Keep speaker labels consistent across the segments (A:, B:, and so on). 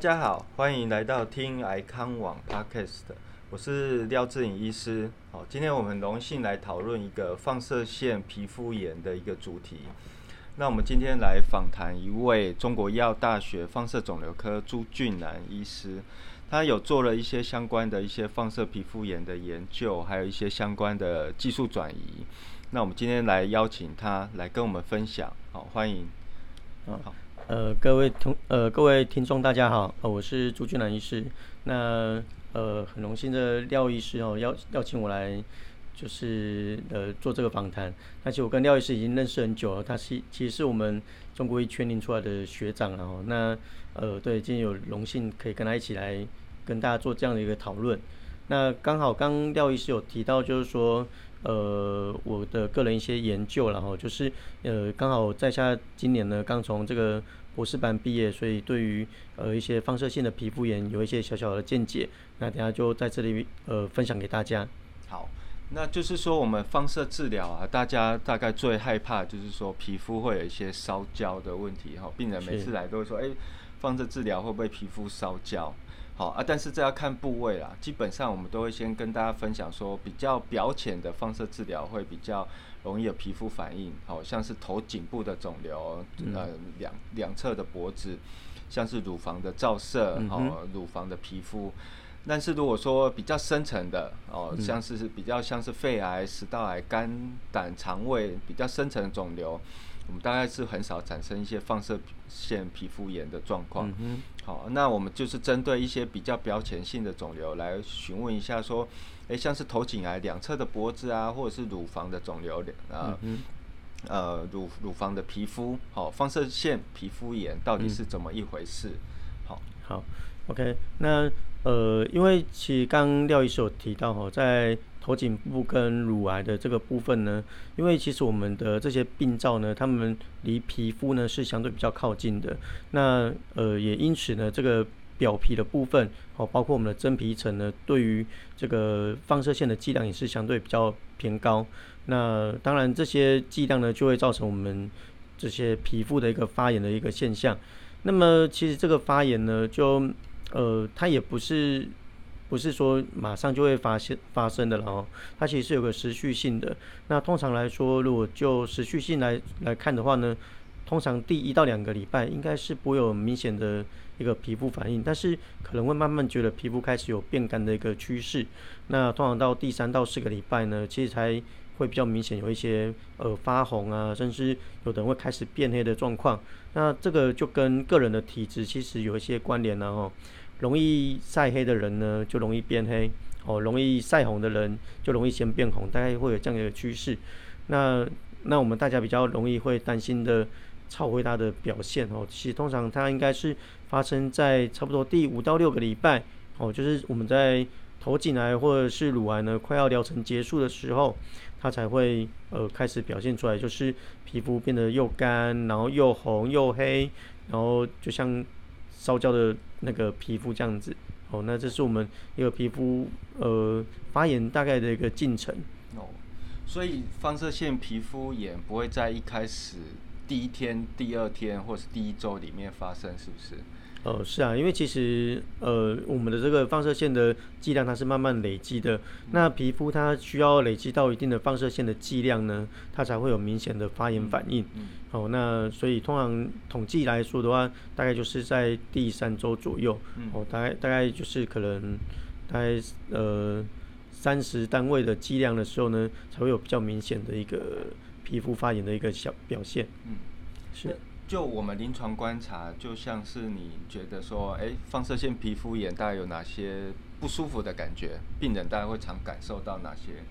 A: 家好，欢迎来到听癌康网 Podcast，我是廖志颖医师。好，今天我们荣幸来讨论一个放射线皮肤炎的一个主题。那我们今天来访谈一位中国医药大学放射肿瘤科朱俊南医师，他有做了一些相关的一些放射皮肤炎的研究，还有一些相关的技术转移。那我们今天来邀请他来跟我们分享。好，欢迎。
B: 嗯，好。呃，各位同呃各位听众大家好，呃，我是朱俊南医师。那呃很荣幸的廖医师哦邀邀请我来，就是呃做这个访谈。而且我跟廖医师已经认识很久了，他是其实是我们中国医圈里出来的学长哦。那呃对，今天有荣幸可以跟他一起来跟大家做这样的一个讨论。那刚好刚廖医师有提到，就是说。呃，我的个人一些研究，然后就是呃，刚好在下今年呢，刚从这个博士班毕业，所以对于呃一些放射性的皮肤炎有一些小小的见解，那等下就在这里呃分享给大家。
A: 好，那就是说我们放射治疗啊，大家大概最害怕就是说皮肤会有一些烧焦的问题哈，病人每次来都会说，哎，放射治疗会不会皮肤烧焦？好啊，但是这要看部位啦。基本上我们都会先跟大家分享说，比较表浅的放射治疗会比较容易有皮肤反应，好像是头颈部的肿瘤，呃，两两侧的脖子，像是乳房的照射，哦，乳房的皮肤。但是如果说比较深层的，哦，像是比较像是肺癌、食道癌、肝胆肠胃比较深层的肿瘤。我们大概是很少产生一些放射线皮肤炎的状况。好，那我们就是针对一些比较表浅性的肿瘤来询问一下，说，哎，像是头颈癌两侧的脖子啊，或者是乳房的肿瘤，呃，呃，乳乳房的皮肤，好，放射线皮肤炎到底是怎么一回事？好，
B: 好，OK，那呃，因为其实刚廖医师有提到哈，在头颈部跟乳癌的这个部分呢，因为其实我们的这些病灶呢，它们离皮肤呢是相对比较靠近的。那呃也因此呢，这个表皮的部分哦，包括我们的真皮层呢，对于这个放射线的剂量也是相对比较偏高。那当然这些剂量呢，就会造成我们这些皮肤的一个发炎的一个现象。那么其实这个发炎呢，就呃它也不是。不是说马上就会发现发生的了哦，它其实是有个持续性的。那通常来说，如果就持续性来来看的话呢，通常第一到两个礼拜应该是不会有明显的一个皮肤反应，但是可能会慢慢觉得皮肤开始有变干的一个趋势。那通常到第三到四个礼拜呢，其实才会比较明显有一些呃发红啊，甚至有的人会开始变黑的状况。那这个就跟个人的体质其实有一些关联了哦。容易晒黑的人呢，就容易变黑哦；容易晒红的人，就容易先变红，大概会有这样一个趋势。那那我们大家比较容易会担心的超回答的表现哦，其实通常它应该是发生在差不多第五到六个礼拜哦，就是我们在头颈癌或者是乳癌呢快要疗程结束的时候，它才会呃开始表现出来，就是皮肤变得又干，然后又红又黑，然后就像。烧焦的那个皮肤这样子，哦，那这是我们一个皮肤呃发炎大概的一个进程。哦，
A: 所以放射线皮肤炎不会在一开始第一天、第二天或是第一周里面发生，是不是？
B: 呃，是啊，因为其实呃，我们的这个放射线的剂量它是慢慢累积的。那皮肤它需要累积到一定的放射线的剂量呢，它才会有明显的发炎反应。哦，那所以通常统计来说的话，大概就是在第三周左右。哦，大概大概就是可能大概呃三十单位的剂量的时候呢，才会有比较明显的一个皮肤发炎的一个小表现。嗯，
A: 是。就我们临床观察，就像是你觉得说，哎，放射线皮肤炎大概有哪些不舒服的感觉？病人大概会常感受到哪些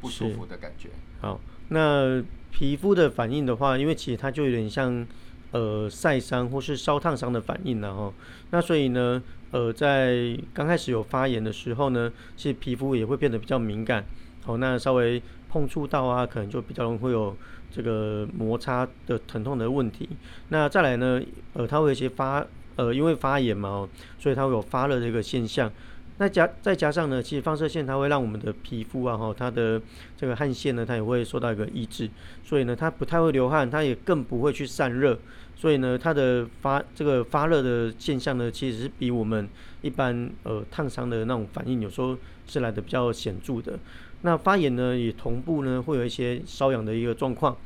A: 不舒服的感觉？
B: 好，那皮肤的反应的话，因为其实它就有点像呃晒伤或是烧烫伤的反应了哈。那所以呢，呃，在刚开始有发炎的时候呢，其实皮肤也会变得比较敏感。好，那稍微碰触到啊，可能就比较容易会有。这个摩擦的疼痛的问题，那再来呢？呃，它会有一些发，呃，因为发炎嘛，所以它会有发热的一个现象。那加再加上呢，其实放射线它会让我们的皮肤啊哈，它的这个汗腺呢，它也会受到一个抑制，所以呢，它不太会流汗，它也更不会去散热，所以呢，它的发这个发热的现象呢，其实是比我们一般呃烫伤的那种反应，有时候是来的比较显著的。那发炎呢，也同步呢会有一些瘙痒的一个状况，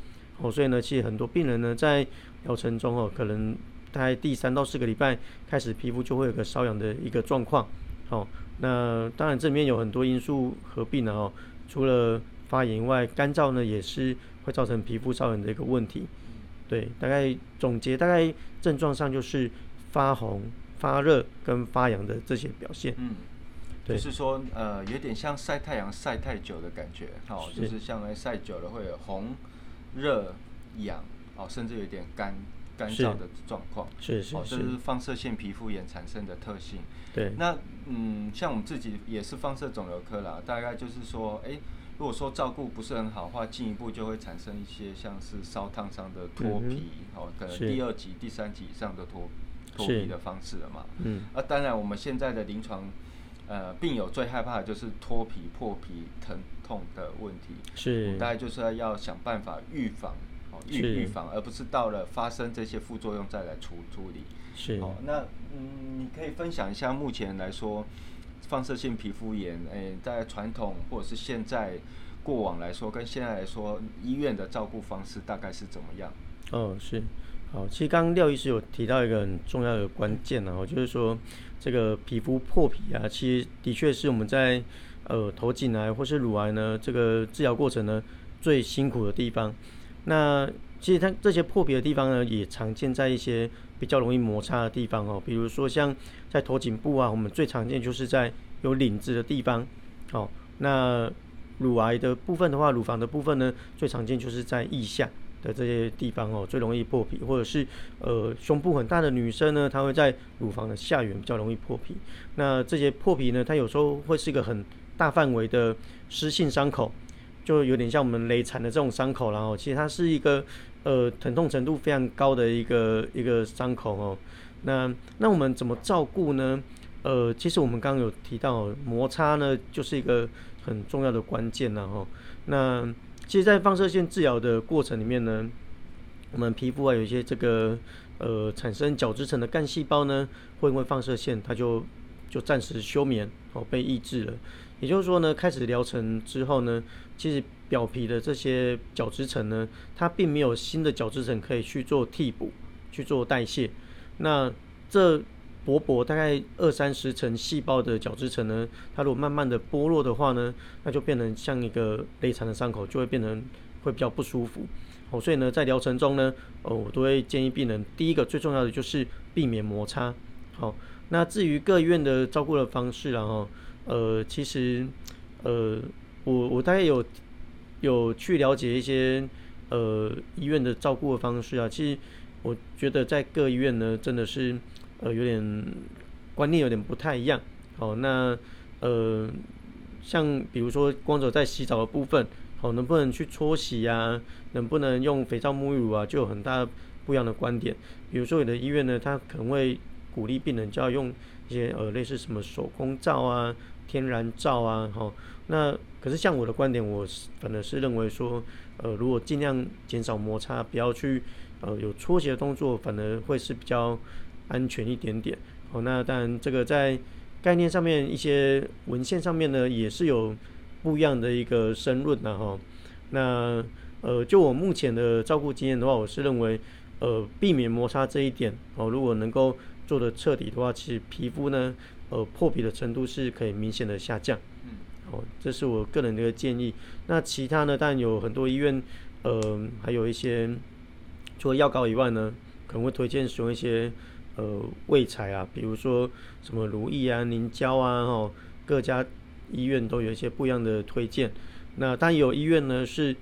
B: 哦，所以呢，其实很多病人呢在疗程中哦，可能大概第三到四个礼拜开始，皮肤就会有个瘙痒的一个状况，哦，那当然这里面有很多因素合并了哦，除了发炎外，干燥呢也是会造成皮肤瘙痒的一个问题，对，大概总结大概症状上就是发红、发热跟发痒的这些表现，
A: 嗯。就是说，呃，有点像晒太阳晒太久的感觉，好，就是像晒久了会有红、热、痒，哦，甚至有点干干燥的状况，
B: 是是，
A: 哦，这是放射性皮肤炎产生的特性。
B: 对，
A: 那嗯，像我们自己也是放射肿瘤科啦，大概就是说，哎，如果说照顾不是很好的话，进一步就会产生一些像是烧烫伤的脱皮，哦，可能第二级、第三级以上的脱脱皮的方式了嘛。嗯，啊，当然我们现在的临床。呃，病友最害怕的就是脱皮、破皮、疼痛的问题。
B: 是，
A: 大概就是要要想办法预防，哦，预预防，而不是到了发生这些副作用再来处处理。
B: 是，哦，
A: 那嗯，你可以分享一下目前来说，放射性皮肤炎，哎，在传统或者是现在过往来说，跟现在来说，医院的照顾方式大概是怎么样？
B: 哦，是，好，其实刚刚廖医师有提到一个很重要的关键呢，我就是说。这个皮肤破皮啊，其实的确是我们在呃头颈癌或是乳癌呢这个治疗过程呢最辛苦的地方。那其实它这些破皮的地方呢，也常见在一些比较容易摩擦的地方哦，比如说像在头颈部啊，我们最常见就是在有领子的地方。哦，那乳癌的部分的话，乳房的部分呢，最常见就是在腋下。的这些地方哦，最容易破皮，或者是呃胸部很大的女生呢，她会在乳房的下缘比较容易破皮。那这些破皮呢，它有时候会是一个很大范围的湿性伤口，就有点像我们雷残的这种伤口然后其实它是一个呃疼痛程度非常高的一个一个伤口哦。那那我们怎么照顾呢？呃，其实我们刚刚有提到摩擦呢，就是一个很重要的关键然后那。其实，在放射线治疗的过程里面呢，我们皮肤啊有一些这个呃产生角质层的干细胞呢，会因为放射线，它就就暂时休眠哦，被抑制了。也就是说呢，开始疗程之后呢，其实表皮的这些角质层呢，它并没有新的角质层可以去做替补、去做代谢。那这薄薄大概二三十层细胞的角质层呢，它如果慢慢的剥落的话呢，那就变成像一个勒残的伤口，就会变成会比较不舒服。哦，所以呢，在疗程中呢，哦，我都会建议病人，第一个最重要的就是避免摩擦。好，那至于各医院的照顾的方式，然后，呃，其实，呃，我我大概有有去了解一些呃医院的照顾的方式啊，其实我觉得在各医院呢，真的是。呃，有点观念有点不太一样。好，那呃，像比如说光走在洗澡的部分，好，能不能去搓洗啊？能不能用肥皂沐浴乳啊？就有很大不一样的观点。比如说有的医院呢，他可能会鼓励病人就要用一些呃类似什么手工皂啊、天然皂啊。好，那可是像我的观点，我反而是认为说，呃，如果尽量减少摩擦，不要去呃有搓洗的动作，反而会是比较。安全一点点，哦，那当然这个在概念上面一些文献上面呢，也是有不一样的一个申论的哈。那呃，就我目前的照顾经验的话，我是认为，呃，避免摩擦这一点哦，如果能够做的彻底的话，其实皮肤呢，呃，破皮的程度是可以明显的下降。嗯，哦，这是我个人的一个建议。那其他呢，当然有很多医院，呃，还有一些除了药膏以外呢，可能会推荐使用一些。呃，卫材啊，比如说什么如意啊、凝胶啊，哦，各家医院都有一些不一样的推荐。那当然有医院呢是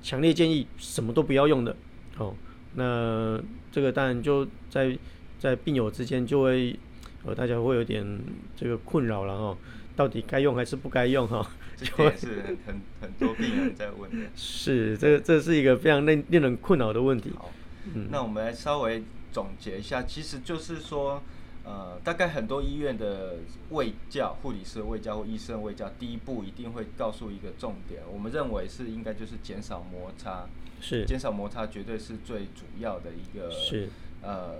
B: 强烈建议什么都不要用的，哦，那这个当然就在在病友之间就会呃大家会有点这个困扰了哈，到底该用还是不该用哈？
A: 这是很很多病人在问的。
B: 是，这这是一个非常令令人困扰的问题。
A: 好，嗯，那我们来稍微。总结一下，其实就是说，呃，大概很多医院的卫教护理师卫教或医生卫教，第一步一定会告诉一个重点，我们认为是应该就是减少摩擦，
B: 是。
A: 减少摩擦绝对是最主要的一个
B: 是
A: 呃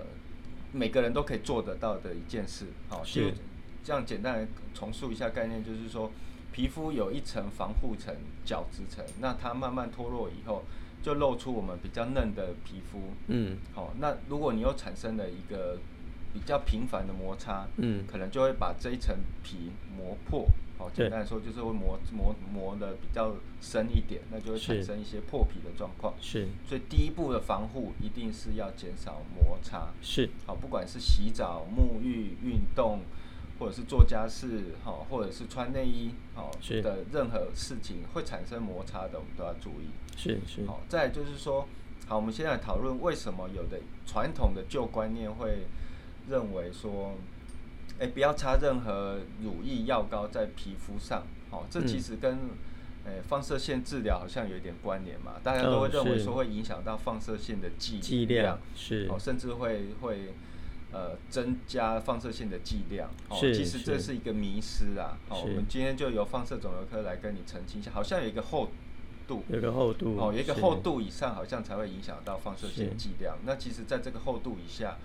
A: 每个人都可以做得到的一件事。好，
B: 就
A: 这样简单的重述一下概念，就是说皮肤有一层防护层角质层，那它慢慢脱落以后，就露出我们比较嫩的皮肤。
B: 嗯，
A: 好，那如果你又产生了一个比较频繁的摩擦，
B: 嗯
A: 可能就会把这一层皮磨破。好，
B: 对
A: 简单来说就是会磨磨磨的比较深一点，那就会产生一些破皮的状况。
B: 是
A: 所以第一步的防护一定是要减少摩擦。
B: 是
A: 好，不管是洗澡、沐浴、运动，或者是做家事，哈，或者是穿内衣，好
B: 是。
A: 的任何事情会产生摩擦的，我们都要注意。
B: 是是。
A: 好，再就是说，好，我们现在讨论为什么有的传统的旧观念会认为说，哎、不要擦任何乳液药膏在皮肤上，好，这其
B: 嗯
A: 实跟呃放射线治疗好像有一点关联嘛，大家都会
B: 嗯
A: 认为说会影响到放射线的剂
B: 剂量是。
A: 哦，甚至会会呃增加放射线的剂量。哦，其实这
B: 是
A: 是一个迷失啊。哦，我们今天就由放射肿瘤科来跟你澄清一下，好像有一个厚度。
B: 有个厚度
A: 哦，有一个厚度以上，好像才会影响到放射线
B: 是
A: 剂量。那其实，在这个厚度以下，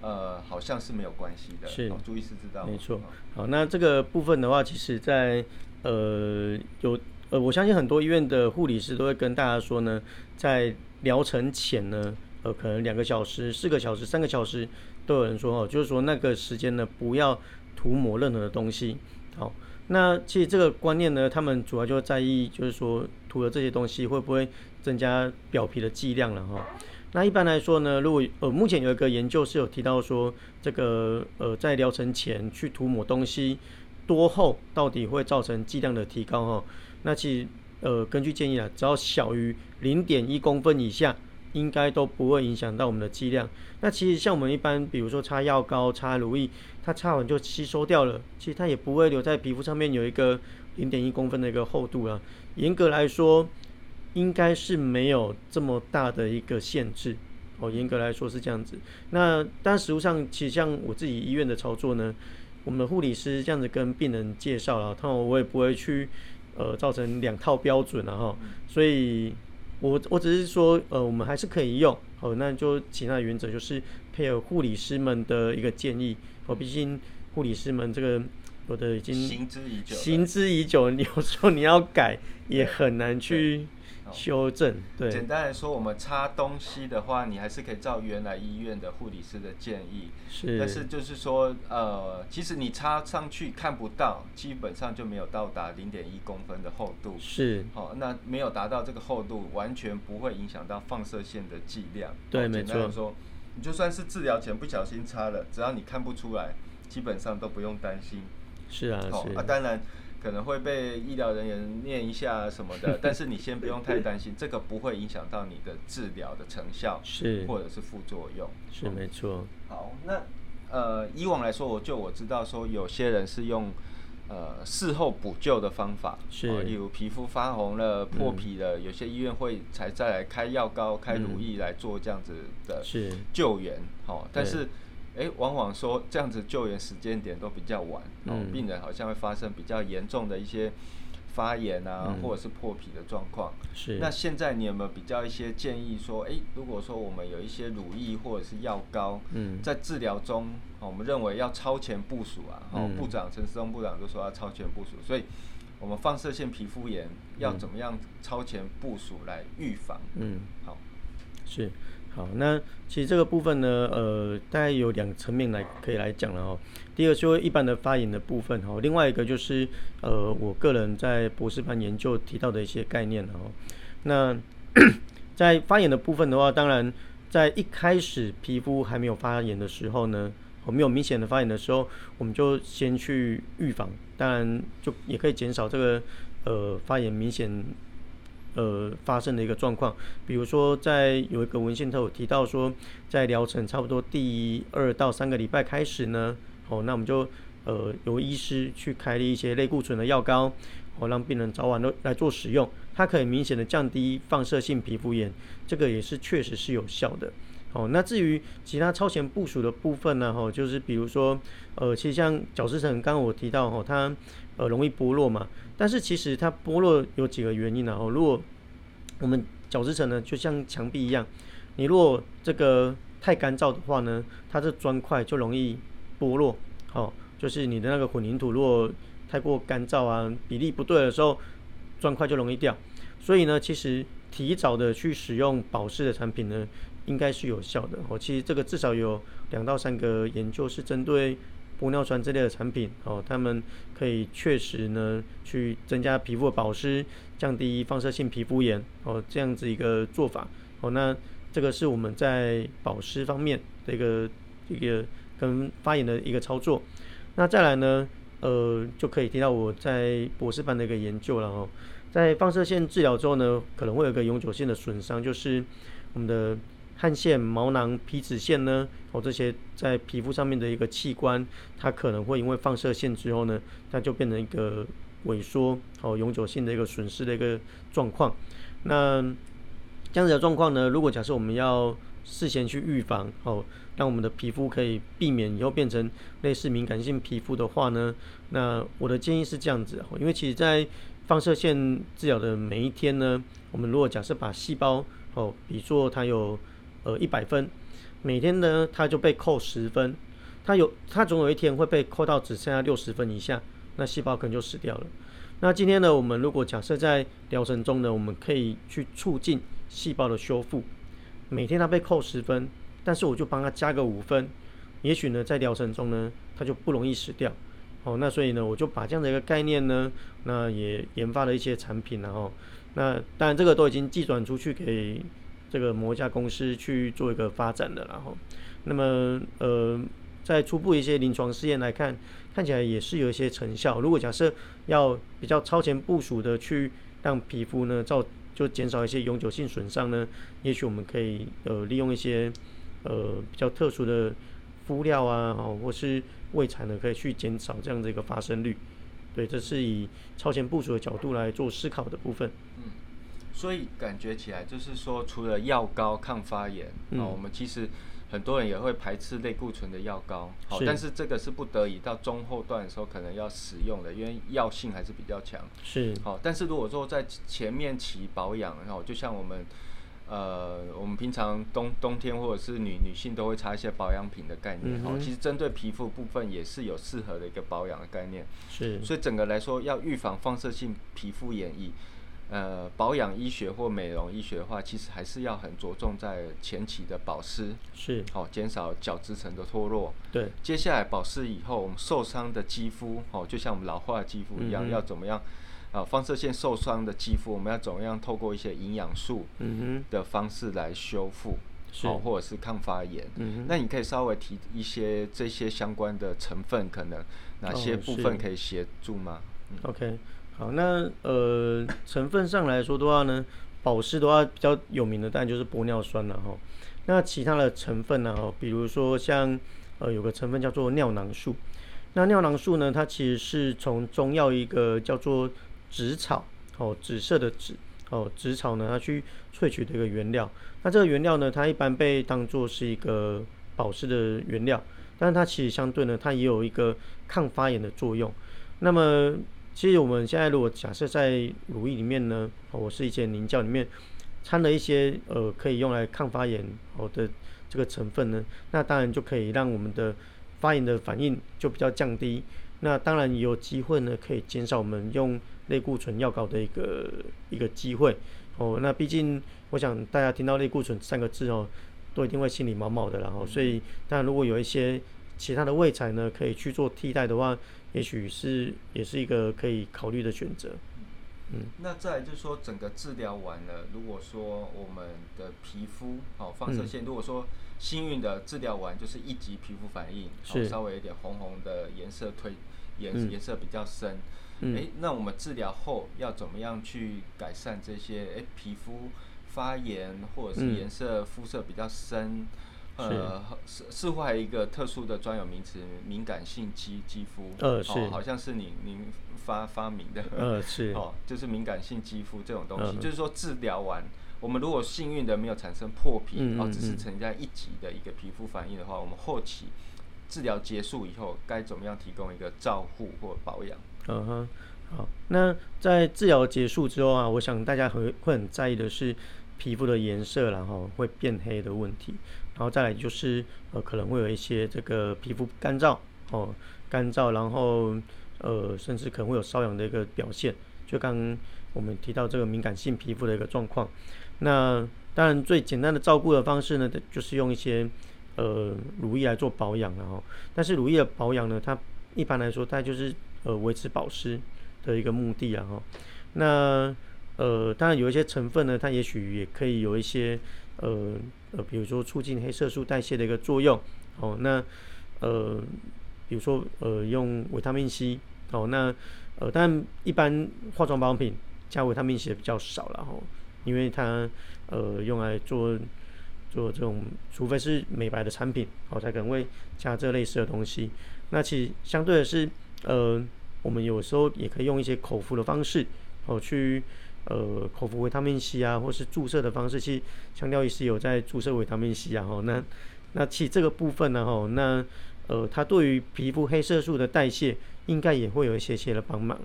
A: 呃，好像是没有关系的。
B: 是
A: 哦，朱医师知道？
B: 没错
A: 哦。
B: 好，那这个部分的话，其实在呃有呃，我相信很多医院的护理师都会跟大家说呢，在疗程前呢，呃，可能两个小时、四个小时、三个小时都有人说哦，就是说那个时间呢，不要涂抹任何的东西。好，那其实这个观念呢，他们主要就在意，就是说涂了这些东西会不会增加表皮的剂量了哈。那一般来说呢，如果呃目前有一个研究是有提到说，这个呃在疗程前去涂抹东西多厚到底会造成剂量的提高哈。那其实呃根据建议啊，只要小于零点一公分以下，应该都不会影响到我们的剂量。那其实像我们一般，比如说擦药膏、擦乳液，它擦完就吸收掉了，其实它也不会留在皮肤上面有一个零点一公分的一个厚度啊。严格来说，应该是没有这么大的一个限制哦。严格来说是这样子。那但实务上，其实像我自己医院的操作呢，我们的护理师这样子跟病人介绍了，他我也不会去呃造成两套标准了哈。所以我我只是说呃我们还是可以用。哦，那就其他的原则就是配合护理师们的一个建议。哦，毕竟护理师们这个有的已经
A: 行之已久。
B: 行之已久，你 有时候你要改也很难去
A: 哦
B: 修正，对
A: 简，单来说，我们擦东西的话，你还是可以照原来医院的护理师的建议。
B: 是，
A: 但是就是说，呃，其实你插上去看不到，基本上就没有到达零点一公分的厚度。
B: 是
A: 好、那没有达到这个厚度，完全不会影响到放射线的剂量。哦
B: 对没错
A: 简单来说，你就算是治疗前不小心擦了，只要你看不出来，基本上都不用担心。
B: 是啊
A: 哦，
B: 是
A: 啊，当然可能会被医疗人员念一下什么的，但是你先不用太担心，这个不会影响到你的治疗的成效，
B: 是。
A: 或者是副作用。
B: 是没错，
A: 好，那呃，以往来说，我就我知道说，有些人是用呃事后补救的方法，
B: 是。
A: 哦例如皮肤发红了、破皮了，有些医院会才再来开药膏、开乳液来做这样子的救援。好、但是哎，往往说这样子救援时间点都比较晚，然
B: 后
A: 病人好像会发生比较严重的一些发炎啊，
B: 嗯。
A: 或者是破皮的状况。
B: 是，
A: 那现在你有没有比较一些建议说，诶，如果说我们有一些乳液或者是药膏，
B: 嗯。
A: 在治疗中，哦我们认为要超前部署啊，哦，
B: 嗯。
A: 部长陈世忠部长就说要超前部署，所以我们放射性皮肤炎要
B: 嗯。
A: 怎么样超前部署来预防？
B: 嗯。
A: 好，
B: 是好，那其实这个部分呢，呃，大概有两层面来可以来讲了哦。第一个就是一般的发炎的部分哈，另外一个就是呃，我个人在博士班研究提到的一些概念哦。那 在发炎的部分的话，当然在一开始皮肤还没有发炎的时候呢，我没有明显的发炎的时候，我们就先去预防，当然就也可以减少这个呃发炎明显呃发生的一个状况。比如说，在有一个文献它有提到说，在疗程差不多第二到三个礼拜开始呢，哦，那我们就呃由医师去开立一些类固醇的药膏，哦，让病人早晚都来做使用，它可以明显的降低放射性皮肤炎，这个也是确实是有效的。哦，那至于其他超前部署的部分呢，哈，就是比如说，呃，其实像角质层，刚刚我提到哈，它呃容易剥落嘛，但是其实它剥落有几个原因呢，哦，如果我们角质层呢，就像墙壁一样，你如果这个太干燥的话呢，它这砖块就容易剥落，哦，就是你的那个混凝土如果太过干燥啊，比例不对的时候，砖块就容易掉，所以呢，其实提早的去使用保湿的产品呢。应该是有效的哦。其实这个至少有两到三个研究是针对玻尿酸这类的产品哦，他们可以确实呢去增加皮肤的保湿，降低放射性皮肤炎哦，这样子一个做法哦。那这个是我们在保湿方面的一个一个跟发炎的一个操作。那再来呢，呃，就可以提到我在博士班的一个研究了哦。在放射线治疗之后呢，可能会有一个永久性的损伤，就是我们的。汗腺、毛囊、皮脂腺呢？哦，这些在皮肤上面的一个器官，它可能会因为放射线之后呢，它就变成一个萎缩，哦，永久性的一个损失的一个状况。那这样子的状况呢，如果假设我们要事先去预防，哦，让我们的皮肤可以避免以后变成类似敏感性皮肤的话呢，那我的建议是这样子哦，因为其实在放射线治疗的每一天呢，我们如果假设把细胞，哦，比作它有呃，一百分，每天呢，它就被扣十分，它有，它总有一天会被扣到只剩下六十分以下，那细胞可能就死掉了。那今天呢，我们如果假设在疗程中呢，我们可以去促进细胞的修复，每天它被扣十分，但是我就帮它加个五分，也许呢，在疗程中呢，它就不容易死掉。哦，那所以呢，我就把这样的一个概念呢，那也研发了一些产品，然后，那当然这个都已经寄转出去给。这个某家公司去做一个发展的，然后，那么呃，在初步一些临床试验来看，看起来也是有一些成效。如果假设要比较超前部署的去让皮肤呢造就减少一些永久性损伤呢，也许我们可以呃利用一些呃比较特殊的敷料啊，哦或是胃材呢，可以去减少这样的一个发生率。对，这是以超前部署的角度来做思考的部分。嗯。
A: 所以感觉起来就是说，除了药膏抗发炎，啊，我们其实很多人也会排斥类固醇的药膏，好，但是这个是不得已到中后段的时候可能要使用的，因为药性还是比较强。
B: 是，
A: 好，但是如果说在前面期保养，然后就像我们，呃，我们平常冬冬天或者是女女性都会擦一些保养品的概念，好，其实针对皮肤部分也是有适合的一个保养的概念。
B: 是，
A: 所以整个来说要预防放射性皮肤炎以呃，保养医学或美容医学的话，其实还是要很着重在前期的保湿，
B: 是，
A: 哦，减少角质层的脱落。
B: 对，
A: 接下来保湿以后，我们受伤的肌肤，哦，就像我们老化的肌肤一样，要怎么样？啊，放射线受伤的肌肤，我们要怎么样透过一些营养素的方式来修复，好，或者是抗发炎。嗯那你可以稍微提一些这些相关的成分，可能哪些部分可以协助吗嗯
B: ？OK。好，那呃成分上来说的话呢，保湿的话比较有名的当然就是玻尿酸了哈。那其他的成分呢，哈，比如说像呃有个成分叫做尿囊素。那尿囊素呢，它其实是从中药一个叫做紫草，哦，紫色的紫，哦，紫草呢，它去萃取的一个原料。那这个原料呢，它一般被当做是一个保湿的原料，但是它其实相对呢，它也有一个抗发炎的作用。那么其实我们现在如果假设在乳液里面呢，我是一些凝胶里面掺了一些呃可以用来抗发炎好的这个成分呢，那当然就可以让我们的发炎的反应就比较降低。那当然有机会呢，可以减少我们用类固醇药膏的一个一个机会哦。那毕竟我想大家听到类固醇三个字哦，都一定会心里毛毛的然后，所以当然如果有一些其他的胃材呢，可以去做替代的话。也许是也是一个可以考虑的选择。
A: 嗯，那再就是说，整个治疗完了，如果说我们的皮肤好放射线，如果说幸运的治疗完就是一级皮肤反应，
B: 是
A: 稍微有点红红的颜色，推颜颜色比较深。哎，那我们治疗后要怎么样去改善这些？哎，皮肤发炎或者是颜色肤色比较深。呃，似似乎还有一个特殊的专有名词——敏感性肌肌肤。
B: 呃，是，
A: 好像是您您发发明的。
B: 呃，是。
A: 哦，就是敏感性肌肤这种东西，就是说治疗完我们如果幸运的没有产生破皮，
B: 嗯
A: 哦，只是
B: 嗯
A: 存在一级的一个皮肤反应的话，我们后期治疗结束以后，该怎么样提供一个照护或保养？
B: 嗯哼，好。那在治疗结束之后啊，我想大家会会很在意的是皮肤的颜色，然后会变黑的问题，然后再来就是呃可能会有一些这个皮肤干燥哦，干燥，然后呃甚至可能会有瘙痒的一个表现，就刚我们提到这个敏感性皮肤的一个状况。那当然最简单的照顾的方式呢，就是用一些呃乳液来做保养然后，但是乳液的保养呢，它一般来说它就是呃维持保湿的一个目的啊哈。那呃当然有一些成分呢，它也许也可以有一些呃呃比如说促进黑色素代谢的一个作用哦。那呃比如说呃用维他命 C 哦，那呃但一般化妆保养品加维他命 C 也比较少了哈，因为它呃用来做做这种，除非是美白的产品，哦，才可能会加这类似的东西。那其实相对的是，呃，我们有时候也可以用一些口服的方式，哦，去呃口服维他命 C 啊，或是注射的方式，去强调医师有在注射维他命 C 啊，哦，那那其实这个部分呢，哦，那呃它对于皮肤黑色素的代谢应该也会有一些些的帮忙。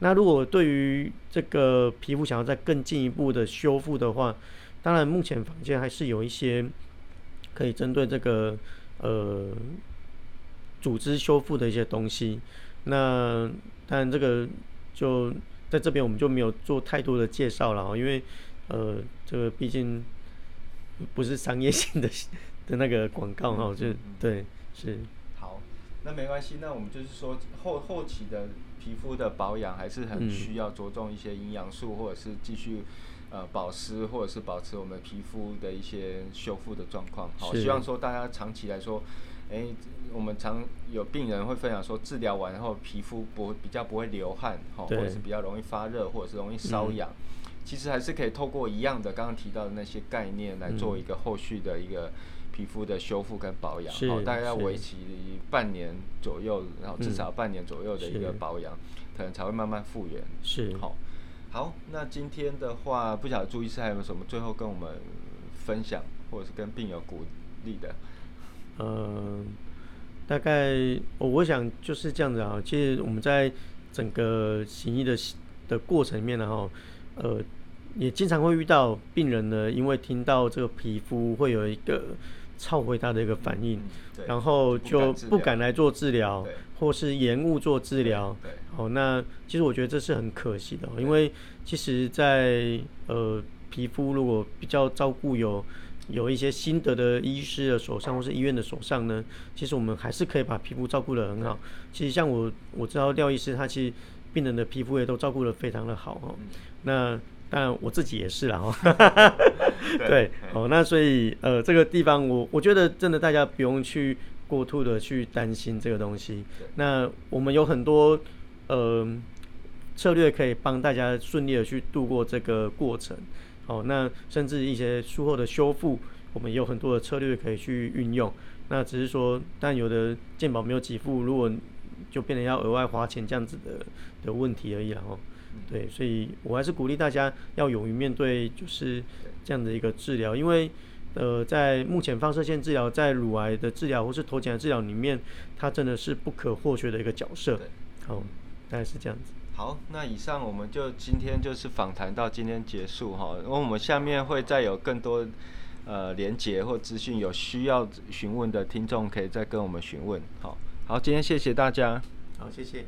B: 那如果对于这个皮肤想要再更进一步的修复的话，当然目前坊间还是有一些可以针对这个呃组织修复的一些东西。那当然这个就在这边我们就没有做太多的介绍了哦，因为呃这个毕竟不是商业性的 的那个广告哈，就对是。
A: 好，那没关系，那我们就是说后后期的皮肤的保养还是很
B: 嗯
A: 需要着重一些营养素，或者是继续呃保湿，或者是保持我们皮肤的一些修复的状况。好，希望说大家长期来说，哎、我们常有病人会分享说，治疗完后皮肤不会比较不会流汗，哈，或者是比较容易发热，或者是容易瘙
B: 嗯
A: 痒。其实还是可以透过一样的刚刚提到的那些概念来做一个后续的一个皮肤的修复跟保养，
B: 是
A: 好，大概要
B: 是
A: 维持半年左右，然后至
B: 嗯
A: 少半年左右的一个保养，可能才会慢慢复原。
B: 是
A: 好，好，那今天的话，不晓得朱医师还有没有什么最后跟我们分享，或者是跟病友鼓励的？
B: 呃，大概我我想就是这样子啊。其实我们在整个行医的的过程里面呢，哈，呃，也经常会遇到病人呢，因为听到这个皮肤会有一个超回答的一个反应，
A: 嗯
B: 然后就不
A: 不敢
B: 来做治疗，或是延误做治疗。
A: 对，
B: 哦，那其实我觉得这是很可惜的哦，因为其实在，呃皮肤如果比较照顾有有一些心得的医师的手上，或是医院的手上呢，其实我们还是可以把皮肤照顾得很好。其实像我我知道廖医师他其实病人的皮肤也都照顾得非常的好哦。
A: 嗯
B: 那当然我自己也是啦哦。
A: 对
B: 对，哦，那所以呃，这个地方我我觉得真的大家不用去过度的去担心这个东西。那我们有很多呃策略可以帮大家顺利的去度过这个过程。哦，那甚至一些术后的修复，我们也有很多的策略可以去运用。那只是说，但有的健保没有给付，如果就变成要额外花钱这样子的的问题而已了哦。对，所以我还是鼓励大家要勇于面对，就是这样的一个治疗，因为呃，在目前放射线治疗在乳癌的治疗或是头颈癌治疗里面，它真的是不可或缺的一个角色
A: 对。
B: 好，大概是这样子。
A: 好，那以上我们就今天就是访谈到今天结束哈，因为我们下面会再有更多呃连接或资讯，有需要询问的听众可以再跟我们询问。好，好，今天谢谢大家。
B: 好，谢谢。